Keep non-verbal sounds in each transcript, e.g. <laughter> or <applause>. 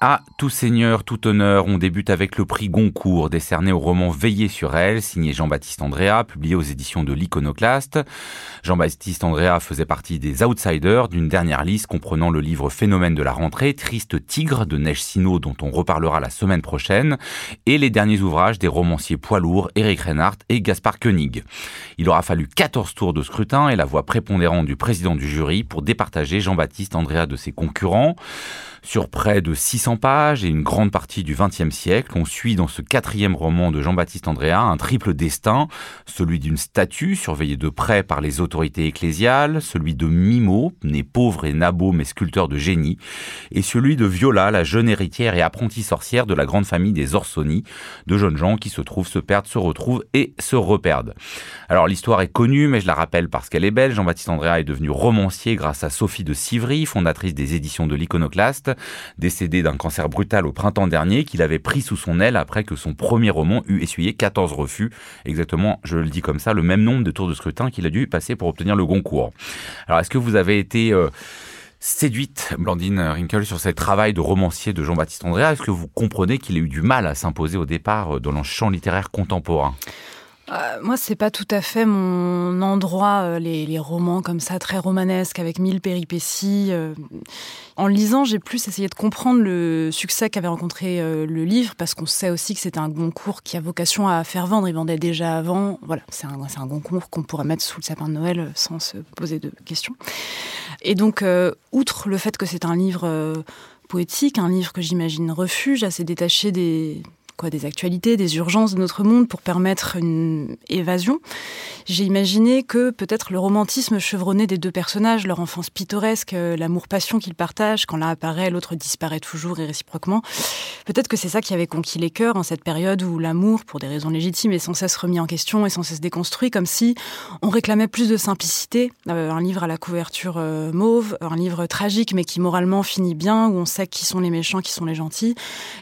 À tout seigneur, tout honneur, on débute avec le prix Goncourt, décerné au roman Veiller sur elle, signé Jean-Baptiste Andrea, publié aux éditions de l'Iconoclaste. Jean-Baptiste Andrea faisait partie des outsiders d'une dernière liste comprenant le livre Phénomène de la rentrée, Triste tigre de Neige Sino, dont on reparlera la semaine prochaine, et les derniers ouvrages des romanciers poids lourds Eric Reinhardt et Gaspard Koenig. Il aura fallu 14 tours de scrutin et la voix prépondérante du président du jury pour départager Jean-Baptiste Andrea de ses concurrents. Sur près de 600 pages et une grande partie du XXe siècle, on suit dans ce quatrième roman de Jean-Baptiste Andrea un triple destin, celui d'une statue surveillée de près par les autorités ecclésiales, celui de Mimo, né pauvre et nabo mais sculpteur de génie, et celui de Viola, la jeune héritière et apprentie sorcière de la grande famille des Orsoni, de jeunes gens qui se trouvent, se perdent, se retrouvent et se reperdent. Alors l'histoire est connue, mais je la rappelle parce qu'elle est belle. Jean-Baptiste Andrea est devenu romancier grâce à Sophie de Civry, fondatrice des éditions de l'Iconoclaste, décédé d'un cancer brutal au printemps dernier, qu'il avait pris sous son aile après que son premier roman eut essuyé 14 refus. Exactement, je le dis comme ça, le même nombre de tours de scrutin qu'il a dû passer pour obtenir le Goncourt. Alors, est-ce que vous avez été... Euh, séduite, Blandine Rinkel, sur ce travail de romancier de Jean-Baptiste Andrea? Est-ce que vous comprenez qu'il ait eu du mal à s'imposer au départ euh, dans le champ littéraire contemporain? Euh, moi, c'est pas tout à fait mon endroit, euh, les, romans comme ça, très romanesques, avec mille péripéties. Euh. En lisant, j'ai plus essayé de comprendre le succès qu'avait rencontré le livre, parce qu'on sait aussi que c'est un concours qui a vocation à faire vendre. Il vendait déjà avant. Voilà, c'est un, un concours qu'on pourrait mettre sous le sapin de Noël sans se poser de questions. Et donc, outre le fait que c'est un livre poétique, un livre que j'imagine refuge, assez détaché des, quoi, des actualités, des urgences de notre monde pour permettre une évasion. J'ai imaginé que peut-être le romantisme chevronné des deux personnages, leur enfance pittoresque, euh, l'amour-passion qu'ils partagent, quand l'un apparaît, l'autre disparaît toujours et réciproquement, peut-être que c'est ça qui avait conquis les cœurs en cette période où l'amour, pour des raisons légitimes, est sans cesse remis en question et sans cesse déconstruit, comme si on réclamait plus de simplicité. Euh, un livre à la couverture euh, mauve, un livre tragique mais qui moralement finit bien, où on sait qui sont les méchants, qui sont les gentils.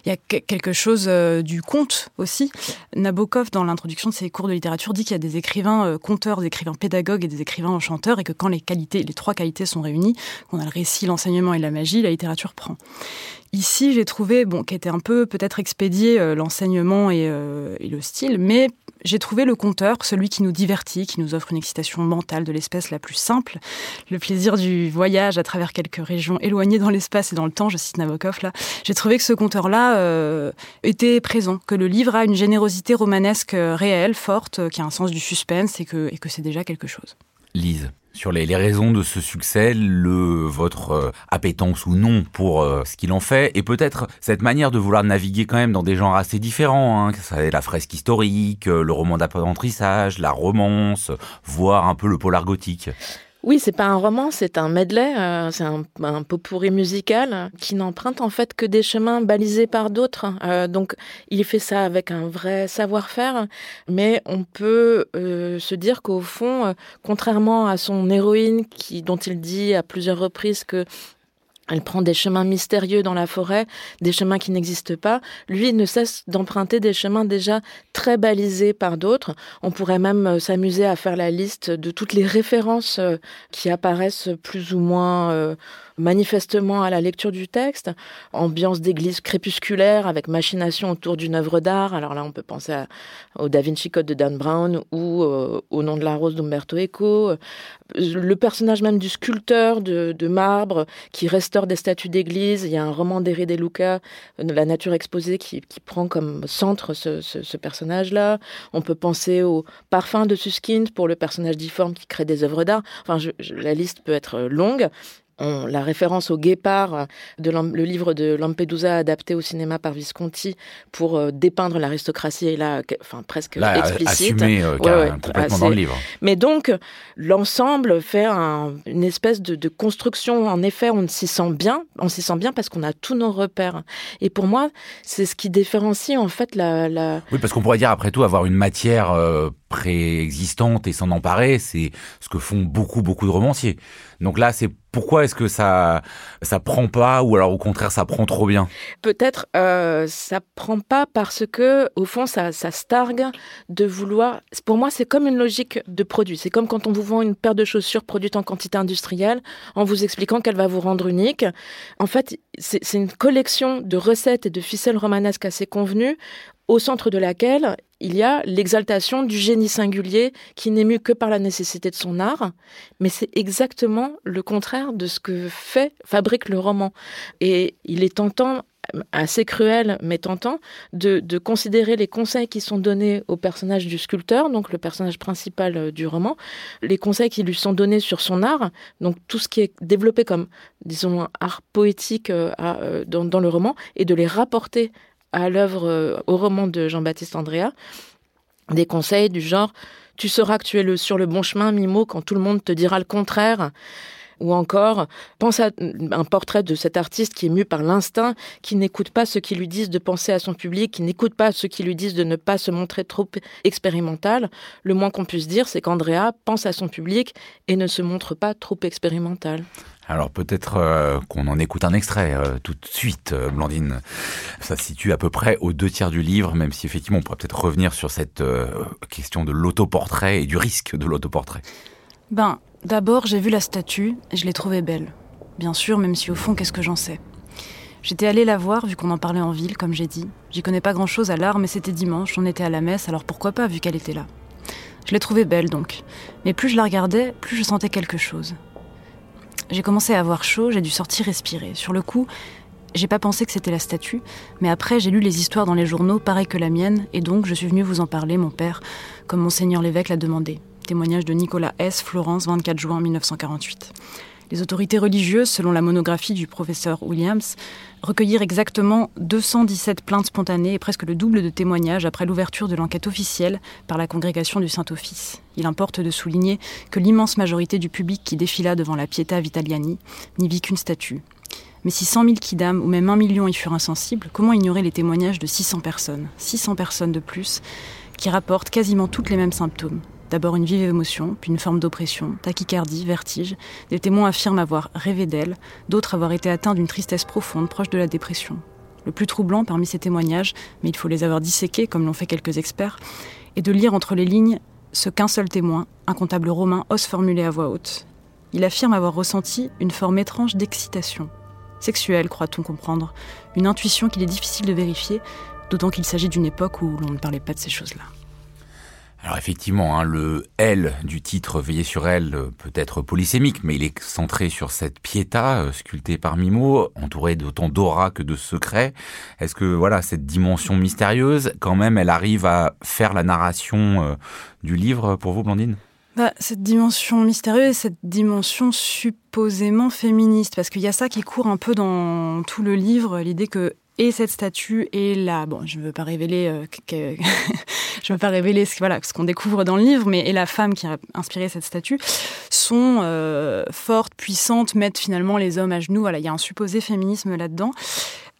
Il y a quelque chose du conte aussi. Nabokov, dans l'introduction de ses cours de littérature, dit qu'il y a des écrivains euh, conteurs, des écrivains pédagogues et des écrivains chanteurs, et que quand les qualités, les trois qualités sont réunies, qu'on a le récit, l'enseignement et la magie, la littérature prend. Ici, j'ai trouvé, bon, était un peu peut-être expédié euh, l'enseignement euh, et, le style, mais j'ai trouvé le conteur, celui qui nous divertit, qui nous offre une excitation mentale de l'espèce la plus simple, le plaisir du voyage à travers quelques régions éloignées dans l'espace et dans le temps, je cite Nabokov là. J'ai trouvé que ce conteur-là euh, était présent, que le livre a une générosité romanesque réelle, forte, qui a un sens du suspense et que c'est déjà quelque chose. Lise sur les, raisons de ce succès, le votre euh, appétence ou non pour euh, ce qu'il en fait, et peut-être cette manière de vouloir naviguer quand même dans des genres assez différents. Hein, ça la fresque historique, euh, le roman d'apprentissage, la romance, voire un peu le polar gothique. Oui, c'est pas un roman, c'est un medley, euh, c'est un, un pot pourri musical qui n'emprunte en fait que des chemins balisés par d'autres. Euh, donc, il fait ça avec un vrai savoir-faire, mais on peut euh, se dire qu'au fond, contrairement à son héroïne, qui dont il dit à plusieurs reprises que elle prend des chemins mystérieux dans la forêt, des chemins qui n'existent pas. Lui ne cesse d'emprunter des chemins déjà très balisés par d'autres. On pourrait même euh, s'amuser à faire la liste de toutes les références euh, qui apparaissent plus ou moins euh, manifestement à la lecture du texte. Ambiance d'église crépusculaire avec machination autour d'une œuvre d'art. Alors là, on peut penser au Da Vinci Code de Dan Brown ou au Nom de la rose d'Umberto Eco. Le personnage même du sculpteur de, de marbre qui reste des statues d'église. Il y a un roman d'Heré de Luca, La nature exposée, qui, prend comme centre ce, personnage-là. On peut penser au parfum de Suskind pour le personnage difforme qui crée des œuvres d'art. Enfin, la liste peut être longue la référence au guépard de le livre de Lampedusa adapté au cinéma par Visconti pour euh, dépeindre l'aristocratie est là, enfin presque explicite. Assumé, euh, complètement dans le livre. Mais donc l'ensemble fait une espèce de, construction. En effet, on s'y sent bien. On s'y sent bien parce qu'on a tous nos repères. Et pour moi, c'est ce qui différencie en fait la. Oui, parce qu'on pourrait dire après tout avoir une matière. Euh, préexistante et s'en emparer, c'est ce que font beaucoup beaucoup de romanciers. Donc là, c'est Pourquoi est-ce que ça ça prend pas ou alors au contraire ça prend trop bien? Peut-être euh, ça prend pas parce que au fond ça ça stargue de vouloir. Pour moi c'est comme une logique de produit. C'est comme quand on vous vend une paire de chaussures produite en quantité industrielle en vous expliquant qu'elle va vous rendre unique. En fait c'est une collection de recettes et de ficelles romanesques assez convenues au centre de laquelle il y a l'exaltation du génie singulier qui n'est mu que par la nécessité de son art, mais c'est exactement le contraire de ce que fait, fabrique le roman. Et il est tentant, assez cruel, mais tentant, de, considérer les conseils qui sont donnés au personnage du sculpteur, donc le personnage principal euh, du roman, les conseils qui lui sont donnés sur son art, donc tout ce qui est développé comme, disons, art poétique euh, euh, dans le roman, et de les rapporter à l'œuvre, euh, au roman de Jean-Baptiste Andrea, des conseils du genre Tu sauras que tu es le, sur le bon chemin, Mimo, quand tout le monde te dira le contraire. Ou encore, pense à un portrait de cet artiste qui est mu par l'instinct, qui n'écoute pas ce qui lui disent de penser à son public, qui n'écoute pas ce qui lui disent de ne pas se montrer trop expérimental. Le moins qu'on puisse dire, c'est qu'Andrea pense à son public et ne se montre pas trop expérimental. Alors peut-être euh, qu'on en écoute un extrait euh, tout de suite, euh, Blandine. Ça se situe à peu près aux deux tiers du livre, même si effectivement on pourrait peut-être revenir sur cette question de l'autoportrait et du risque de l'autoportrait. Ben, d'abord j'ai vu la statue et je l'ai trouvée belle. Bien sûr, même si au fond, qu'est-ce que j'en sais? J'étais allée la voir vu qu'on en parlait en ville, comme j'ai dit. J'y connais pas grand-chose à l'art, mais c'était dimanche, on était à la messe, alors pourquoi pas vu qu'elle était là? Je l'ai trouvée belle donc. Mais plus je la regardais, plus je sentais quelque chose. J'ai commencé à avoir chaud, j'ai dû sortir respirer. Sur le coup, j'ai pas pensé que c'était la statue, mais après j'ai lu les histoires dans les journaux, pareil que la mienne, et donc je suis venue vous en parler, mon père, comme monseigneur l'évêque l'a demandé. Témoignage de Nicolas S., Florence, 24 juin 1948. Les autorités religieuses, selon la monographie du professeur Williams, recueillirent exactement 217 plaintes spontanées et presque le double de témoignages après l'ouverture de l'enquête officielle par la congrégation du Saint-Office. Il importe de souligner que l'immense majorité du public qui défila devant la Pietà Vitaliani n'y vit qu'une statue. Mais si 100 000 kidam ou même un million y furent insensibles, comment ignorer les témoignages de 600 personnes? 600 personnes de plus qui rapportent quasiment toutes les mêmes symptômes D'abord une vive émotion, puis une forme d'oppression, tachycardie, vertige. Des témoins affirment avoir rêvé d'elle, d'autres avoir été atteints d'une tristesse profonde proche de la dépression. Le plus troublant parmi ces témoignages, mais il faut les avoir disséqués comme l'ont fait quelques experts, est de lire entre les lignes ce qu'un seul témoin, un comptable romain, ose formuler à voix haute. Il affirme avoir ressenti une forme étrange d'excitation. Sexuelle, croit-on comprendre, une intuition qu'il est difficile de vérifier, d'autant qu'il s'agit d'une époque où l'on ne parlait pas de ces choses-là. Alors effectivement, hein, le L du titre Veiller sur elle euh, peut être polysémique, mais il est centré sur cette piéta euh, sculptée par Mimo, entourée d'autant d'aura que de secrets. Est-ce que voilà cette dimension mystérieuse, quand même, elle arrive à faire la narration euh, du livre pour vous, Blandine? Bah, cette dimension mystérieuse, cette dimension supposément féministe, parce qu'il y a ça qui court un peu dans tout le livre, l'idée que et cette statue et la bon je ne veux pas révéler euh, que, <laughs> veux pas révéler ce qu'on découvre dans le livre mais et la femme qui a inspiré cette statue sont euh, fortes puissantes mettent finalement les hommes à genoux. Voilà il y a un supposé féminisme là-dedans.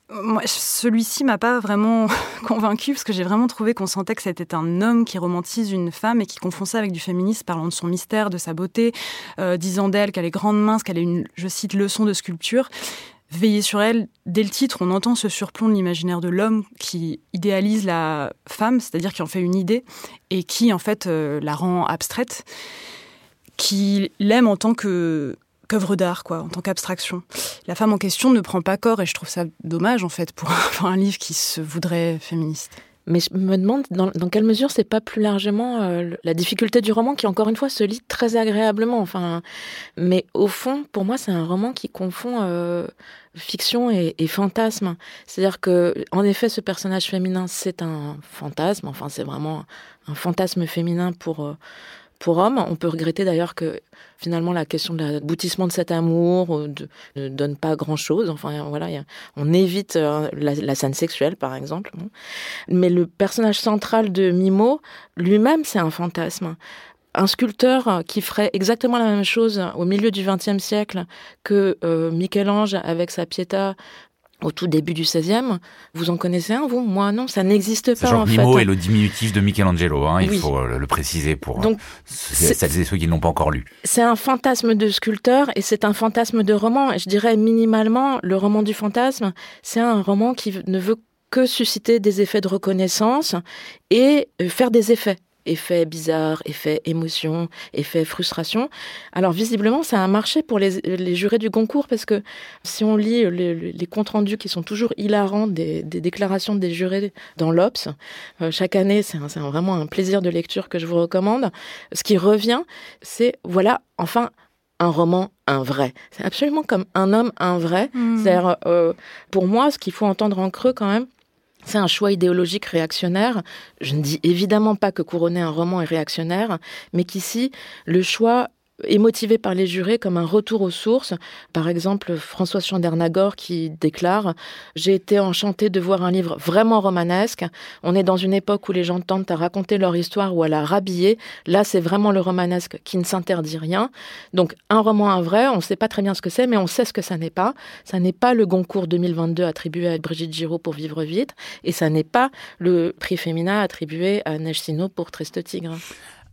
Moi, celui-ci m'a pas vraiment <laughs> convaincu parce que j'ai vraiment trouvé qu'on sentait que c'était un homme qui romantise une femme et qui confond ça avec du féminisme, parlant de son mystère, de sa beauté, euh, disant d'elle qu'elle est grande mince, qu'elle est une, je cite, leçon de sculpture veiller sur elle, dès le titre, on entend ce surplomb de l'imaginaire de l'homme qui idéalise la femme, c'est-à-dire qui en fait une idée, et qui en fait euh, la rend abstraite, qui l'aime en tant que qu'œuvre d'art, quoi, en tant qu'abstraction. La femme en question ne prend pas corps, et je trouve ça dommage, en fait, pour <laughs> un livre qui se voudrait féministe. Mais je me demande dans, quelle mesure c'est pas plus largement euh, la difficulté du roman qui encore une fois se lit très agréablement. Enfin, mais au fond, pour moi, c'est un roman qui confond euh, fiction et, fantasme. C'est-à-dire que, en effet, ce personnage féminin, c'est un fantasme. Enfin, c'est vraiment un fantasme féminin pour euh, pour homme. On peut regretter d'ailleurs que finalement la question de l'aboutissement de cet amour ne donne pas grand-chose. Enfin voilà, on évite euh, la, scène sexuelle par exemple. Mais le personnage central de Mimo lui-même, c'est un fantasme un sculpteur qui ferait exactement la même chose au milieu du XXe siècle que euh, Michel-Ange avec sa Pietà au tout début du XVIe. Vous en connaissez un, vous? Moi, non, ça n'existe pas. Genre fait. est le diminutif de Michelangelo, hein, il faut le préciser pour Donc, celles celles et ceux qui ne l'ont pas encore lu. C'est un fantasme de sculpteur et c'est un fantasme de roman. Et je dirais minimalement, le roman du fantasme, c'est un roman qui ne veut que susciter des effets de reconnaissance et euh, faire des effets. Effets bizarres, effets émotion, effets frustration. Alors visiblement, ça a marché pour les, les jurés du concours parce que si on lit le- le- les comptes rendus qui sont toujours hilarants des, des déclarations des jurés dans l'Obs, euh, chaque année, c'est vraiment un plaisir de lecture que je vous recommande. Ce qui revient, c'est voilà, enfin, un roman, un vrai. C'est absolument comme un homme, un vrai. Hmm. C'est-à-dire, euh, pour moi, ce qu'il faut entendre en creux quand même, c'est un choix idéologique réactionnaire. Je ne dis évidemment pas que couronner un roman est réactionnaire, mais qu'ici, le choix est motivé par les jurés comme un retour aux sources. Par exemple, François Chandernagor qui déclare « J'ai été enchanté de voir un livre vraiment romanesque. On est dans une époque où les gens tentent à raconter leur histoire ou à la rhabiller. Là, c'est vraiment le romanesque qui ne s'interdit rien. Donc, un roman, un vrai, on ne sait pas très bien ce que c'est, mais on sait ce que ça n'est pas. Ça n'est pas le Goncourt 2022 attribué à Brigitte Giraud pour Vivre vite, et ça n'est pas le prix Femina attribué à Neige pour Triste Tigre.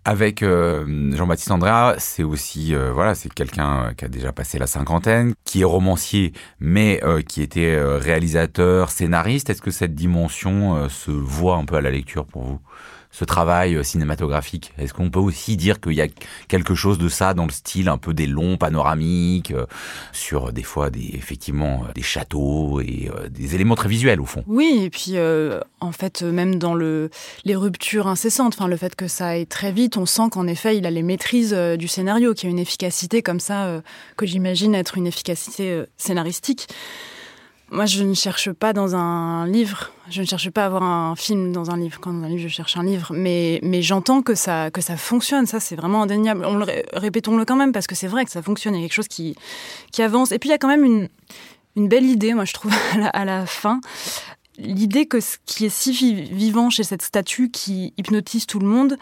Avec euh, Jean-Baptiste Andrea, c'est aussi euh, voilà, c'est quelqu'un euh, qui a déjà passé la cinquantaine, qui est romancier, mais qui était réalisateur, scénariste. Est-ce que cette dimension se voit un peu à la lecture pour vous? Ce travail euh, cinématographique Est-ce qu'on peut aussi dire qu'il y a quelque chose de ça dans le style un peu des longs panoramiques, euh, sur des fois des, effectivement euh, des châteaux et des éléments très visuels au fond? Oui, et puis en fait, même dans le, les ruptures incessantes, enfin le fait que ça aille très vite, on sent qu'en effet, il a les maîtrises du scénario, qu'il y a une efficacité comme ça, que j'imagine être une efficacité scénaristique. Moi, je ne cherche pas dans un livre, je ne cherche pas à avoir un film dans un livre. Quand dans un livre, je cherche un livre, mais, mais j'entends que ça, que ça fonctionne. Ça, c'est vraiment indéniable. On le, ré- répétons-le quand même, parce que c'est vrai que ça fonctionne. Il y a quelque chose qui, qui avance. Et puis, il y a quand même une, une belle idée, moi, je trouve, <laughs> à la, fin. L'idée que ce qui est si vi- vivant chez cette statue qui hypnotise tout le monde,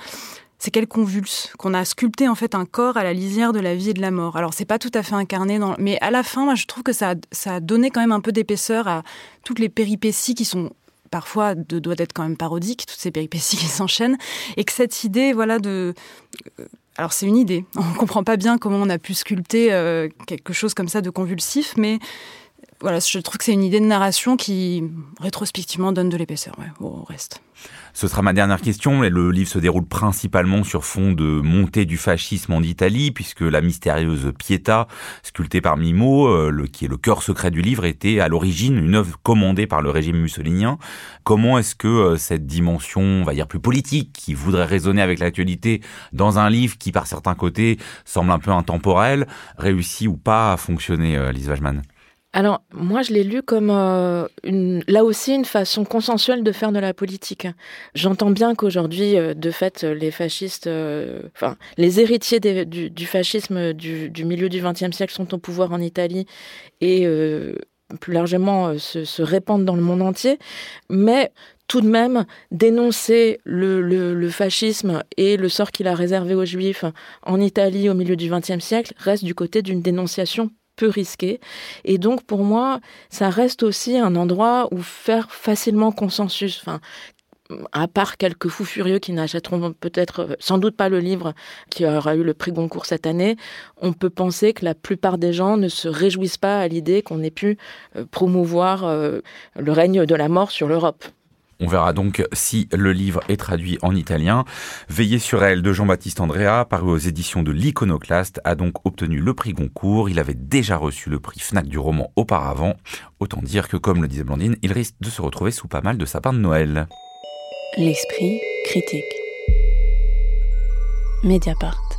c'est qu'elle convulse, qu'on a sculpté en fait un corps à la lisière de la vie et de la mort. Alors c'est pas tout à fait incarné dans, mais à la fin, moi je trouve que ça, a- ça a donné quand même un peu d'épaisseur à toutes les péripéties qui sont parfois de, doivent être quand même parodiques, toutes ces péripéties <laughs> qui s'enchaînent, et que cette idée, voilà, de euh, alors c'est une idée. <laughs> On comprend pas bien comment on a pu sculpter euh, quelque chose comme ça de convulsif, mais voilà, je trouve que c'est une idée de narration qui rétrospectivement donne de l'épaisseur au reste. Ce sera ma dernière question. Le livre se déroule principalement sur fond de montée du fascisme en Italie, puisque la mystérieuse Pietà, sculptée par Mimo, euh, qui est le cœur secret du livre, était à l'origine une œuvre commandée par le régime mussolinien. Comment est-ce que euh, cette dimension, on va dire plus politique, qui voudrait résonner avec l'actualité, dans un livre qui, par certains côtés, semble un peu intemporel, réussit ou pas à fonctionner, euh, Lise Wajman Alors, moi, je l'ai lu comme euh, une, là aussi une façon consensuelle de faire de la politique. J'entends bien qu'aujourd'hui, euh, de fait, les fascistes, euh, enfin, les héritiers du, fascisme du, milieu du XXe siècle sont au pouvoir en Italie et plus largement se, répandent dans le monde entier. Mais tout de même, dénoncer le fascisme et le sort qu'il a réservé aux Juifs en Italie au milieu du XXe siècle reste du côté d'une dénonciation peu risquée. Et donc, pour moi, ça reste aussi un endroit où faire facilement consensus. Enfin, à part quelques fous furieux qui n'achèteront peut-être, sans doute pas le livre qui aura eu le prix Goncourt cette année, on peut penser que la plupart des gens ne se réjouissent pas à l'idée qu'on ait pu euh, promouvoir euh, le règne de la mort sur l'Europe. On verra donc si le livre est traduit en italien. Veillez sur elle de Jean-Baptiste Andrea, paru aux éditions de l'Iconoclaste, a donc obtenu le prix Goncourt. Il avait déjà reçu le prix Fnac du roman auparavant. Autant dire que, comme le disait Blandine, il risque de se retrouver sous pas mal de sapins de Noël. L'esprit critique. Mediapart.